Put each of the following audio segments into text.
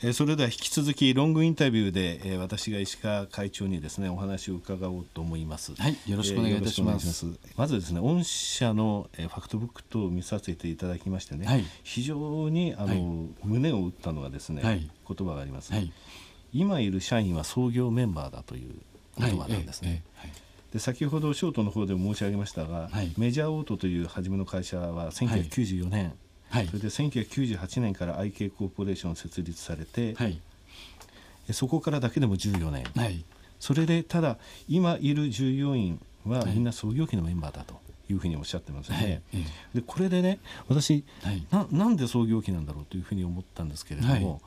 えー、それでは引き続きロングインタビューで、えー、私が石川会長にですねお話を伺おうと思います。はい、よろしくお願いいたします。えー、ます。まずですね、御社の、えー、ファクトブック等を見させていただきましてね、はい、非常にあの、はい、胸を打ったのがですね、はい、言葉があります、ね、今いる社員は創業メンバーだという言葉なんですね。で先ほどショートの方でも申し上げましたが、メジャーオートという初めの会社は1994年、はい、それで1998年から IK コーポレーション設立されて、はい、そこからだけでも14年、はい、それでただ今いる従業員はみんな創業期のメンバーだと。いうふうにおっしゃってますね、はい、でこれでね私、はい、ななんで創業期なんだろうというふうに思ったんですけれども、はい、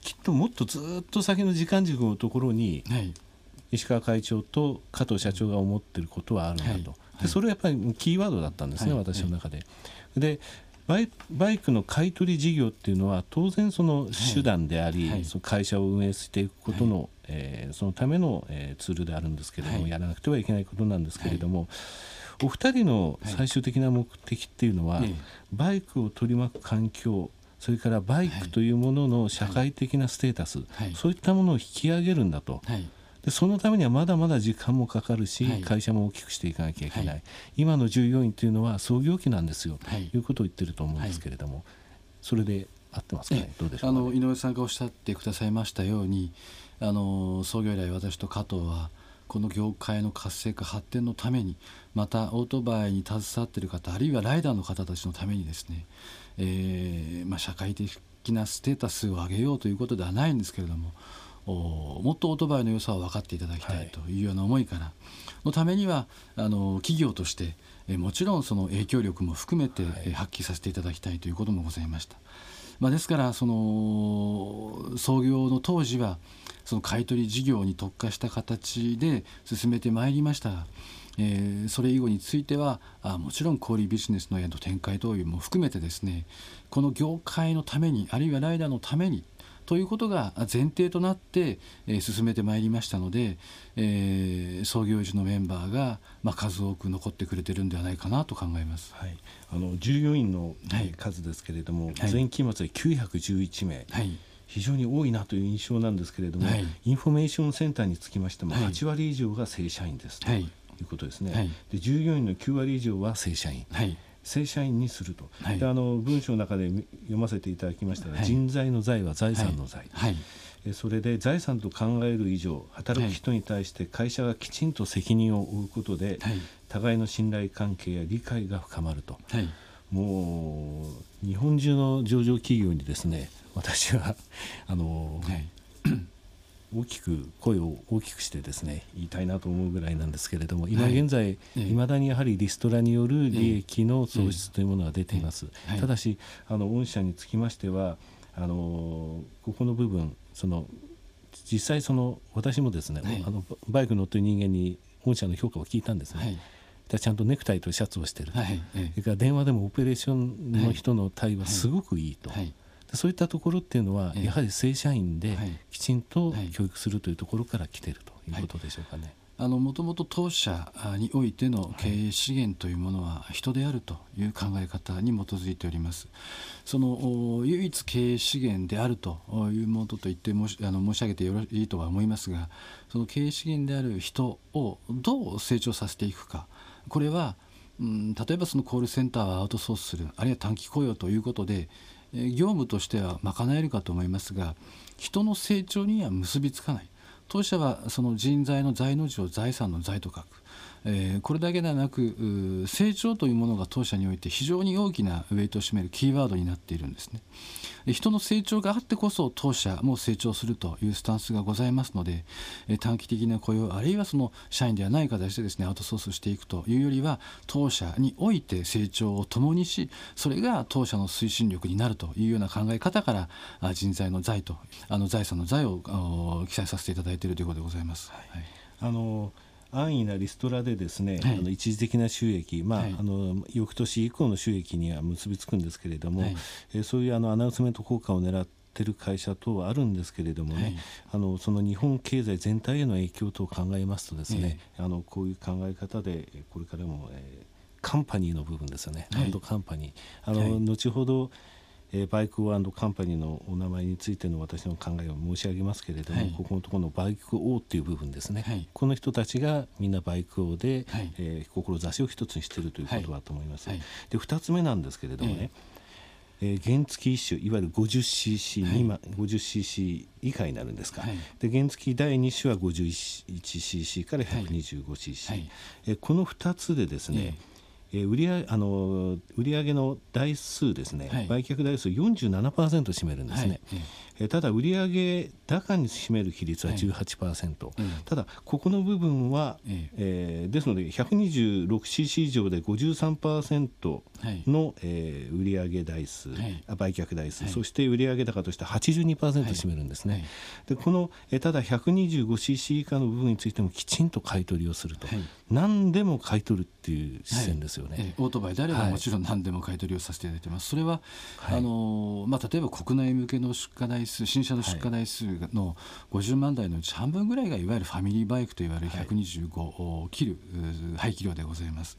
きっともっとずっと先の時間軸のところに、石川会長と加藤社長が思ってることはあるんだと、でそれはやっぱりキーワードだったんですね、私の中で。でバイバイクの買い取り事業っていうのは当然その手段であり、はい、その会社を運営していくことの、はい、えー、そのための、えー、ツールであるんですけれども、はい、やらなくてはいけないことなんですけれども、お二人の最終的な目的っていうのは、バイクを取り巻く環境それからバイクというものの社会的なステータス、そういったものを引き上げるんだと。でそのためにはまだまだ時間もかかるし、はい、会社も大きくしていかなきゃいけない、はい、今の従業員というのは創業期なんですよ、とい。うことを言ってると思うんですけれども、それで合ってますかね、どうでしょう、ね、あの井上さんがおっしゃってくださいましたようにあの創業以来私と加藤はこの業界の活性化発展のためにまたオートバイに携わっている方あるいはライダーの方たちのためにですね、えーまあ、社会的なステータスを上げようということではないんですけれどももっとオートバイの良さを分かっていただきたいというような思いから、はい、のためにはあの企業としてえもちろんその影響力も含めて、はい、発揮させていただきたいということもございました。まあ、ですからその創業の当時はその買取事業に特化した形で進めてまいりましたが、えー、それ以後についてはあもちろん小売ビジネスのへの展開等も含めてですねこの業界のためにあるいはライダーのためにということが前提となって、えー、進めてまいりましたので、えー、創業時のメンバーが、まあ、数多く残ってくれてるんではないかなと考えます、はい、あの従業員の、数ですけれども、はい、前期末で911名。はい。非常に多いなという印象なんですけれども、はい、インフォメーションセンターにつきましても8割以上が正社員ですとい。うことですね、はい、で従業員の9割以上は正社員、はい、正社員にすると、はい、であの文章の中で読ませていただきましたが、はい、人材の財は財産の財、はい、それで財産と考える以上働く人に対して会社がきちんと責任を負うことで、互いの信頼関係や理解が深まると、もう日本中の上場企業にですね私はあの、大きく声を大きくしてですね言いたいなと思うぐらいなんですけれども今現在、いまだにやはりリストラによる利益の創出というものが出ています。ただしあの御社につきましてはあのここの部分その実際その私もですね、あのバイク乗ってる人間に御社の評価を聞いたんですね。ちゃんとネクタイとシャツをしてる、はい、それから電話でもオペレーションの人の対話すごくいいと、はいそういったところっていうのは、やはり正社員できちんと教育するというところから来ているということでしょうかね。あのもともと当社においての経営資源というものは人であるという考え方に基づいております。その唯一経営資源であるというものと言って申しあの申し上げてよろしいとは思いますがその経営資源である人をどう成長させていくか。これは、うん、例えばそのコールセンターをアウトソースするあるいは短期雇用ということで業務としては賄えるかと思いますが人の成長には結びつかない。当社はその人材の財の字を財産の財と書く。えー、これだけではなく成長というものが当社において非常に大きなウェイトを占めるキーワードになっているんですね。人の成長があってこそ当社も成長するというスタンスがございますので短期的な雇用あるいはその社員ではない形でですねアウトソースしていくというよりは当社において成長を共にしそれが当社の推進力になるというような考え方から人材の財とあの財産の財を記載させていただいているということでございます。はい、あの安易なリストラでですね、はい、あの一時的な収益、まあ、はい、あの翌年以降の収益には結びつくんですけれども、はい、えそういうあのアナウンスメント効果を狙ってる会社等はあるんですけれどもね、はい、あのその日本経済全体への影響等を考えますとですね、あのこういう考え方でこれからも、えー、カンパニーの部分ですよね、ハンドカンパニー。あの、後ほどえー、バイクカンパニーのお名前についての私の考えを申し上げますけれども、はい、ここのところのバイク王っていう部分ですね、はい、この人たちがみんなバイク王で、はい、えー、志を一つにしているということだと思います。で2つ目なんですけれどもね、えー、原付一種いわゆる 50cc 未満、はい、50cc 以下になるんですか、はい、で原付第2種は 51cc から 125cc、はい、えー、この2つでですね、えー、売上あの売上の台数ですね、はい、売却台数47%占めるんですね、はい、えー、ただ売上高に占める比率は18%、はい、ただここの部分は、ええ。ー、ですので 126cc 以上で53%の、はい、えー、売上台数、はい、売却台数、そして売上高として82%占めるんですね、でこの、えー、ただ 125cc 以下の部分についてもきちんと買い取りをすると、何でも買い取るっていう視線ですよね、えー、オートバイであればもちろん何でも買い取りをさせていただいてます、それは、あのまあ、例えば国内向けの出荷台数新車の出荷台数の50万台のうち半分ぐらいがいわゆるファミリーバイクといわれる125を切る排気量でございます。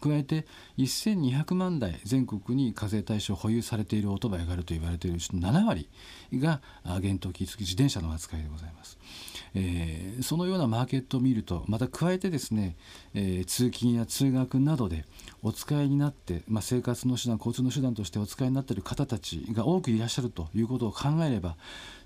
加えて1200万台全国に課税対象保有されているオートバイがあると言われているうちの7割が原動機付き自転車の扱いでございます。えー、そのようなマーケットを見るとまた加えてですね、えー、通勤や通学などでお使いになって、まあ、生活の手段交通の手段としてお使いになっている方たちが多くいらっしゃるということを考えれば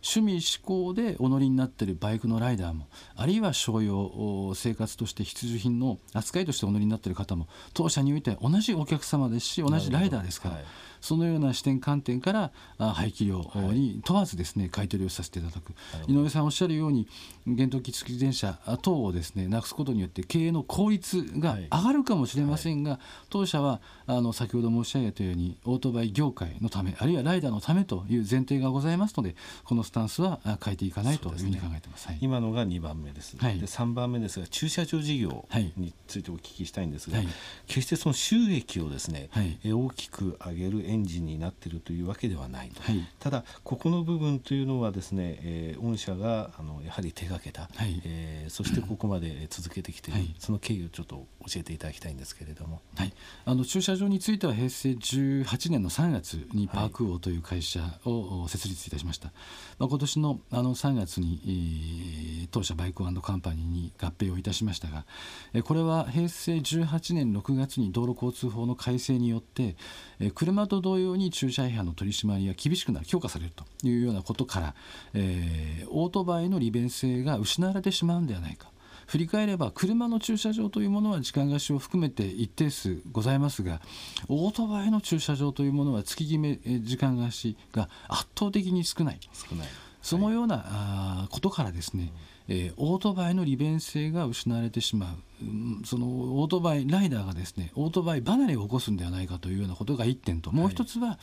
趣味嗜好でお乗りになっているバイクのライダーもあるいは商用生活として必需品の扱いとしてお乗りになっている方も当社において同じお客様ですし同じライダーですから。そのような視点観点から排気量に問わずですね買い取りをさせていただく。井上さんおっしゃるように原動機付き自転車等をですねなくすことによって経営の効率が上がるかもしれませんが、当社はあの先ほど申し上げたようにオートバイ業界のためあるいはライダーのためという前提がございますのでこのスタンスは変えていかないというふうに考えてます、ねはい、今のが2番目です、はい、で3番目ですが駐車場事業についてお聞きしたいんですが、はい、決してその収益をですね、はい、大きく上げるエンジンになっているというわけではないと、はい、ただここの部分というのはですね、えー、御社があのやはり手がけた、はい、えー、そしてここまで続けてきている、はい、その経緯をちょっと教えていただきたいんですけれども、はい、あの駐車場については平成18年の3月にパーク王という会社を設立いたしました、まあ、今年のあの3月に、当社バイクカンパニーに合併をいたしましたが、え、これは平成18年6月に道路交通法の改正によって、え、車と同様に駐車違反の取り締まりが厳しくなる強化されるというようなことから、えー、オートバイの利便性が失われてしまうんではないか。振り返れば車の駐車場というものは時間貸しを含めて一定数ございますがオートバイの駐車場というものは月決め時間貸しが圧倒的に少ない。少ない。そのような、はい、あことからですね、えー、オートバイの利便性が失われてしまう。そのオートバイライダーがですねオートバイ離れを起こすんではないかというようなことが1点と。もう1つは、はい、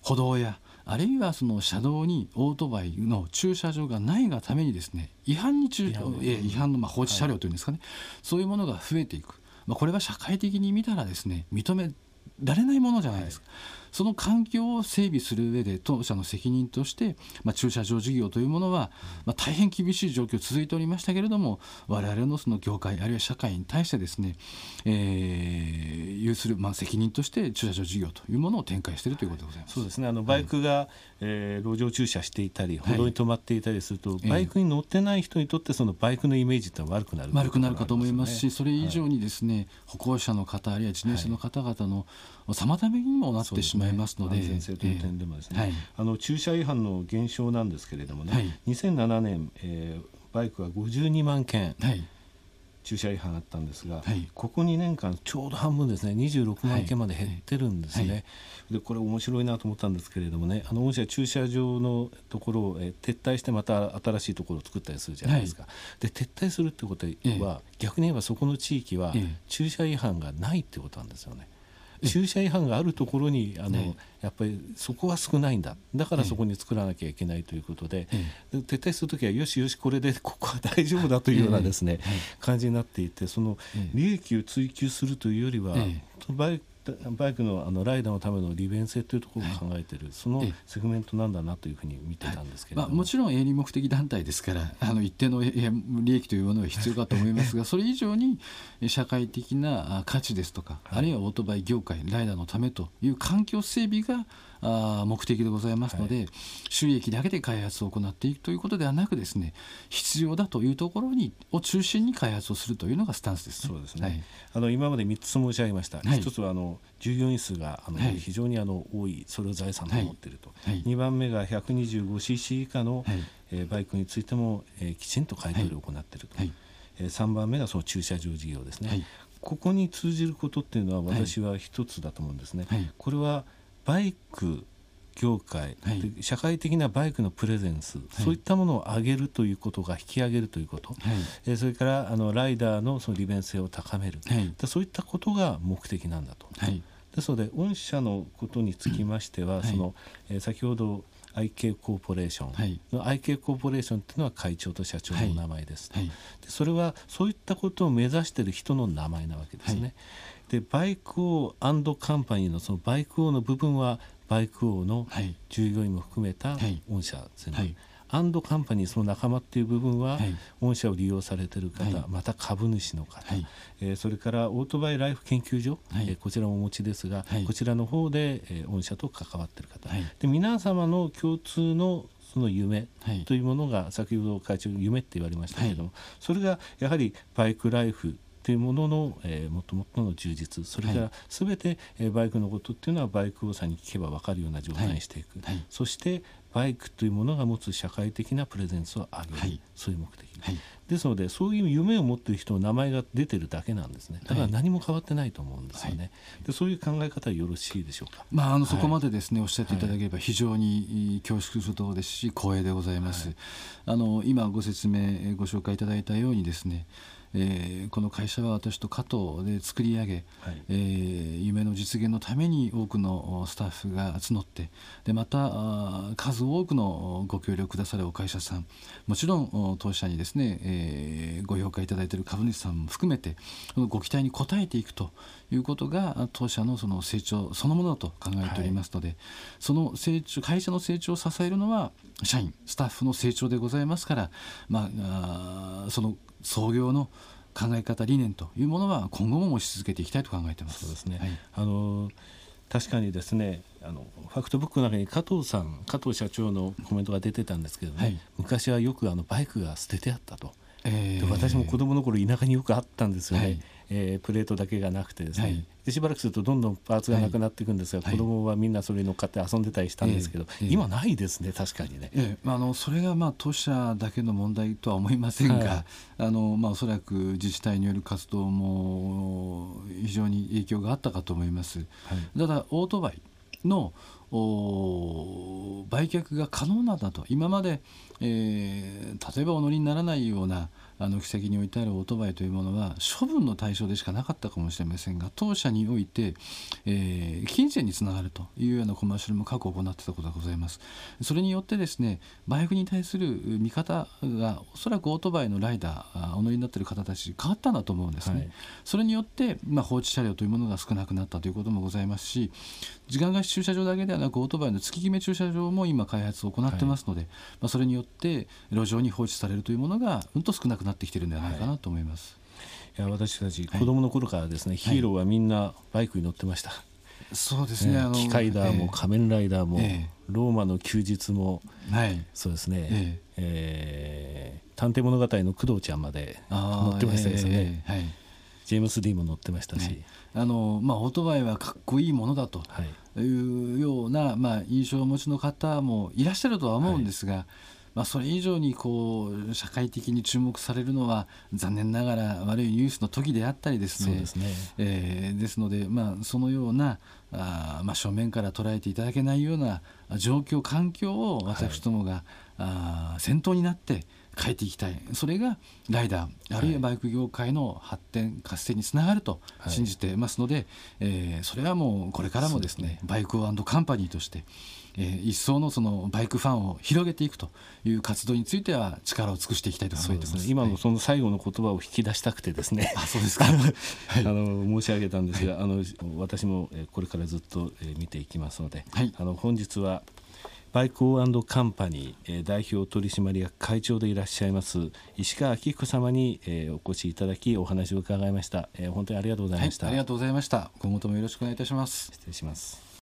歩道やあるいはその車道にオートバイの駐車場がないがためにですね違反に違反違反のまあ放置車両というんですかね、はい、そういうものが増えていく、まあ、これは社会的に見たらですね認められないものじゃないですか。はいその環境を整備する上で当社の責任として、まあ、駐車場事業というものは、まあ、大変厳しい状況続いておりましたけれども我々のその業界あるいは社会に対してですね、えー、有する、まあ、責任として駐車場事業というものを展開しているということでございます。そうですね。あのバイクが、はい、えー、路上駐車していたり歩道に止まっていたりすると、はい、バイクに乗ってない人にとってそのバイクのイメージって悪くなる、ね、悪くなるかと思いますしそれ以上にですね、はい、歩行者の方あるいは自転車の方々の妨げにもなってしまいますので。性という点でもですね、はい、あの駐車違反の減少なんですけれどもね、はい、2007年、えー、バイクは52万件、はい、駐車違反あったんですが、はい、ここ2年間ちょうど半分ですね26万件まで減ってるんですね、はい。はい、でこれ面白いなと思ったんですけれどもねあの御社駐車場のところを、え撤退してまた新しいところを作ったりするじゃないですか、で撤退するってことは、逆に言えばそこの地域は駐車違反がないってことなんですよね。駐車違反があるところにあの、ね、やっぱりそこは少ないんだ。だからそこに作らなきゃいけないということで、で撤退する時はよしよしこれで ここは大丈夫だというようなですね、感じになっていてその利益を追求するというよりは、バイバイクのあのライダーのための利便性というところを考えている、はい、そのセグメントなんだなというふうに見てたんですけど、はい、まあ、もちろん営利目的団体ですから あの一定の利益というものは必要かと思いますが それ以上に社会的な価値ですとか、はい、あるいはオートバイ業界ライダーのためという環境整備があ目的でございますので、はい、収益だけで開発を行っていくということではなくですね必要だというところにを中心に開発をするというのがスタンスです、ね、そうですね、はい、あの今まで3つ申し上げました、はい、1つはあの従業員数があの、非常にあの多いそれを財産と思っていると、はい、2番目が 125cc 以下の、はい。えー、バイクについても、えー、きちんと買い取りを行っていると、はい、えー、3番目がその駐車場事業ですね、はい、ここに通じることっていうのは私は一つだと思うんですね。はい、これはバイク業界、はい、社会的なバイクのプレゼンス、はい、そういったものを上げるということが引き上げるということ、はい、えそれからあのライダーのその利便性を高める、はい、そういったことが目的なんだと。ですので御社のことにつきましては、そのえー、先ほど IK コーポレーション、はい、IK コーポレーションっていうのは会長と社長の名前です、はい、でそれはそういったことを目指している人の名前なわけですね、はい、でバイク王カンパニーのそのバイク王の部分はバイク王の従業員も含めた御社全部、アンドカンパニーその仲間っていう部分は、御社を利用されてる方、はい、また株主の方、はい、えー、それからオートバイライフ研究所、はい、えー、こちらもお持ちですが、こちらの方で、えー、御社と関わってる方、で皆様の共通のその夢というものが、先ほど会長夢って言われましたけれども、それがやはりバイクライフというものの、えー、もっともっとの充実それから全て、えー、バイクのことっていうのはバイク王さんに聞けば分かるような状態にしていく、そしてバイクというものが持つ社会的なプレゼンスを上げる、はい、そういう目的、はい、ですのでそういう夢を持っている人の名前が出てるだけなんですね。だから何も変わってないと思うんですよね、はい、でそういう考え方はよろしいでしょうか、まあ、あのそこまでですね、おっしゃっていただければ非常に恐縮するところですし光栄でございます、あの今ご説明ご紹介いただいたようにですねえー、この会社は私と加藤で作り上げ、はい、えー、夢の実現のために多くのスタッフが募ってでまた数多くのご協力くださるお会社さんもちろん当社にですね、えー、ご評価いただいている株主さんも含めてご期待に応えていくということが当社のその成長そのものだと考えておりますので、はい、その成長会社の成長を支えるのは社員スタッフの成長でございますから、まあ、あその創業の考え方理念というものは今後も持ち続けていきたいと考えてます。そうですね、はい、あの確かにですねあのファクトブックの中に加藤さん加藤社長のコメントが出てたんですけどね、はい、昔はよくあのバイクが捨ててあったと。えー、私も子供の頃田舎によくあったんですよね、はい、えー、プレートだけがなくてですね、はい、でしばらくするとどんどんパーツがなくなっていくんですが、はい、子供はみんなそれに乗っかって遊んでたりしたんですけど、えー、今ないですね確かにね、えー、あのそれがまあ当社だけの問題とは思いませんが、あのまあ、おそらく自治体による活動も非常に影響があったかと思います。ただオートバイの売却が可能なんだと今まで、えー、例えばお乗りにならないようなあの軌跡に置いてあるオートバイというものは処分の対象でしかなかったかもしれませんが当社において、えー、金銭につながるというようなコマーシャルも過去行ってたことがございます。それによってですねバイクに対する見方がおそらくオートバイのライダーお乗りになっている方たち変わったんだと思うんですね、はい、それによって、まあ、放置車両というものが少なくなったということもございますし時間貸し駐車場だけではなくオートバイの月決め駐車場も今開発を行ってますので、はい、まあ、それによって路上に放置されるというものがうんと少なくなってきてるんではないかなと思います。はい、いや私たち子供の頃からですね、ヒーローはみんなバイクに乗ってました。そうですね、えー、機械ダーも仮面ライダーも、えー、ローマの休日も、はい、そうですね、えー、えー、探偵物語の工藤ちゃんまで乗ってましたですね、はい、ジェームス・ディーも乗ってましたし、ね、あのまあ、オートバイはかっこいいものだとい。うような、まあ、印象をお持ちの方もいらっしゃるとは思うんですが、はいまあ、それ以上にこう社会的に注目されるのは残念ながら悪いニュースの時であったりですね。ですね、えー、ですので、まあ、そのようなあ、まあ、正面から捉えていただけないような状況環境を私どもが、はい、あ先頭になって変えていきたい。それがライダーあるいはバイク業界の発展活性につながると信じてますので、はい、えー、それはもうこれからもですね、ね、バイクカンパニーとしてえー、一層のそのバイクファンを広げていくという活動については力を尽くしていきたいと思います、ね、今のその最後の言葉を引き出したくてですね、あそうですか、はい、あの申し上げたんですが、はい、あの私もこれからずっと見ていきますので、はい、あの本日はバイクオーカンパニー代表取締役会長でいらっしゃいます石川明彦様にお越しいただきお話を伺いました。本当にありがとうございました、ありがとうございました。今後ともよろしくお願いいたします。失礼します